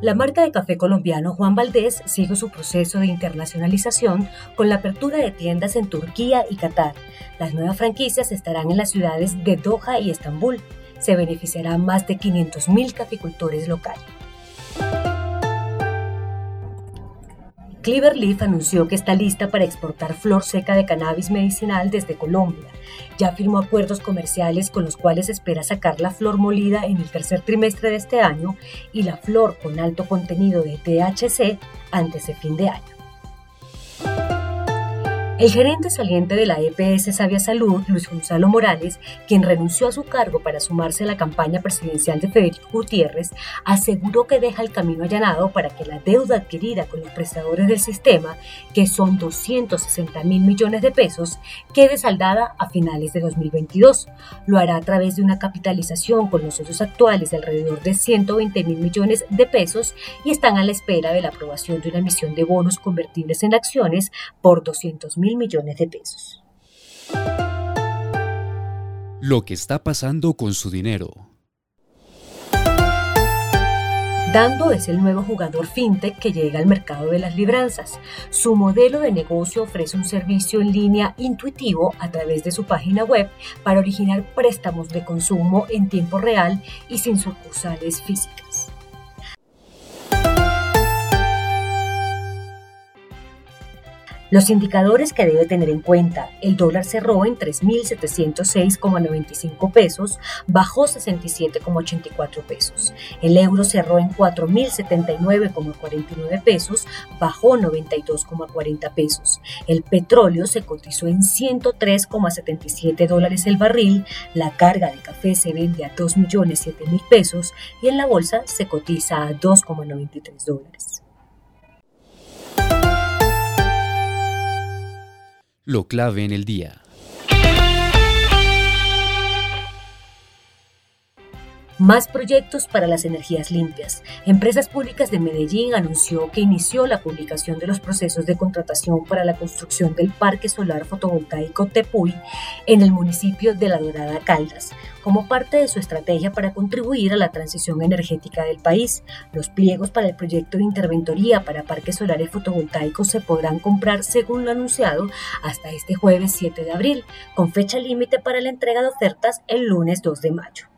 La marca de café colombiano Juan Valdés sigue su proceso de internacionalización con la apertura de tiendas en Turquía y Qatar. Las nuevas franquicias estarán en las ciudades de Doha y Estambul. Se beneficiarán más de 500.000 caficultores locales. Cleverleaf anunció que está lista para exportar flor seca de cannabis medicinal desde Colombia. Ya firmó acuerdos comerciales con los cuales espera sacar la flor molida en el tercer trimestre de este año y la flor con alto contenido de THC antes de fin de año. El gerente saliente de la EPS Sabia Salud, Luis Gonzalo Morales, quien renunció a su cargo para sumarse a la campaña presidencial de Federico Gutiérrez, aseguró que deja el camino allanado para que la deuda adquirida con los prestadores del sistema, que son 260 mil millones de pesos, quede saldada a finales de 2022. Lo hará a través de una capitalización con los socios actuales de alrededor de 120 mil millones de pesos y están a la espera de la aprobación de una emisión de bonos convertibles en acciones por 200 mil millones de pesos. Lo que está pasando con su dinero. Dando es el nuevo jugador fintech que llega al mercado de las libranzas. Su modelo de negocio ofrece un servicio en línea intuitivo a través de su página web para originar préstamos de consumo en tiempo real y sin sucursales físicas. Los indicadores que debe tener en cuenta, el dólar cerró en 3.706,95 pesos, bajó 67,84 pesos. El euro cerró en 4.079,49 pesos, bajó 92,40 pesos. El petróleo se cotizó en 103,77 dólares el barril, la carga de café se vende a 2.007.000 pesos y en la bolsa se cotiza a 2,93 dólares. Lo clave en el día. Más proyectos para las energías limpias. Empresas Públicas de Medellín anunció que inició la publicación de los procesos de contratación para la construcción del Parque Solar Fotovoltaico Tepuy en el municipio de La Dorada Caldas, como parte de su estrategia para contribuir a la transición energética del país. Los pliegos para el proyecto de interventoría para parques solares fotovoltaicos se podrán comprar según lo anunciado hasta este jueves 7 de abril, con fecha límite para la entrega de ofertas el lunes 2 de mayo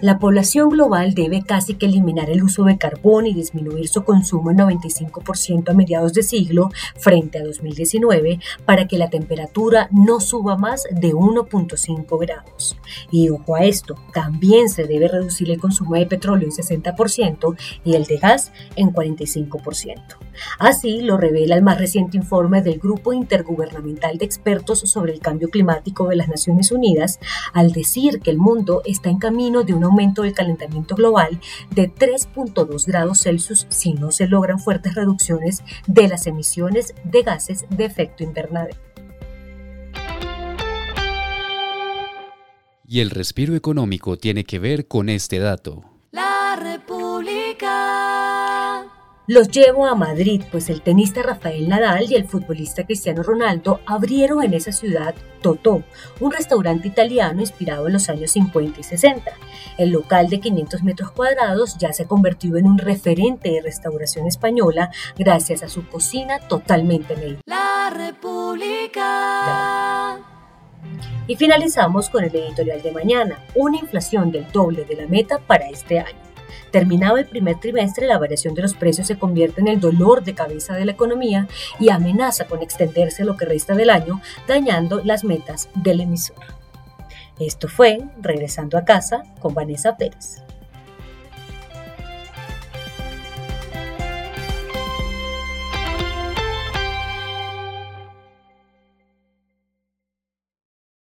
La población global debe casi que eliminar el uso de carbón y disminuir su consumo en 95% a mediados de siglo frente a 2019 para que la temperatura no suba más de 1.5 grados. Y ojo a esto, también se debe reducir el consumo de petróleo en 60% y el de gas en 45%. Así lo revela el más reciente informe del Grupo Intergubernamental de Expertos sobre el Cambio Climático de las Naciones Unidas al decir que el mundo está en camino de un aumento del calentamiento global de 3.2 grados Celsius si no se logran fuertes reducciones de las emisiones de gases de efecto invernadero. Y el respiro económico tiene que ver con este dato. La República. Los llevo a Madrid, pues el tenista Rafael Nadal y el futbolista Cristiano Ronaldo abrieron en esa ciudad Totò, un restaurante italiano inspirado en los años 50 y 60. El local de 500 metros cuadrados ya se ha convertido en un referente de restauración española gracias a su cocina totalmente mediterránea. La República. Y finalizamos con el editorial de mañana, una inflación del doble de la meta para este año. Terminado el primer trimestre, la variación de los precios se convierte en el dolor de cabeza de la economía y amenaza con extenderse lo que resta del año, dañando las metas del emisor. Esto fue Regresando a casa con Vanessa Pérez.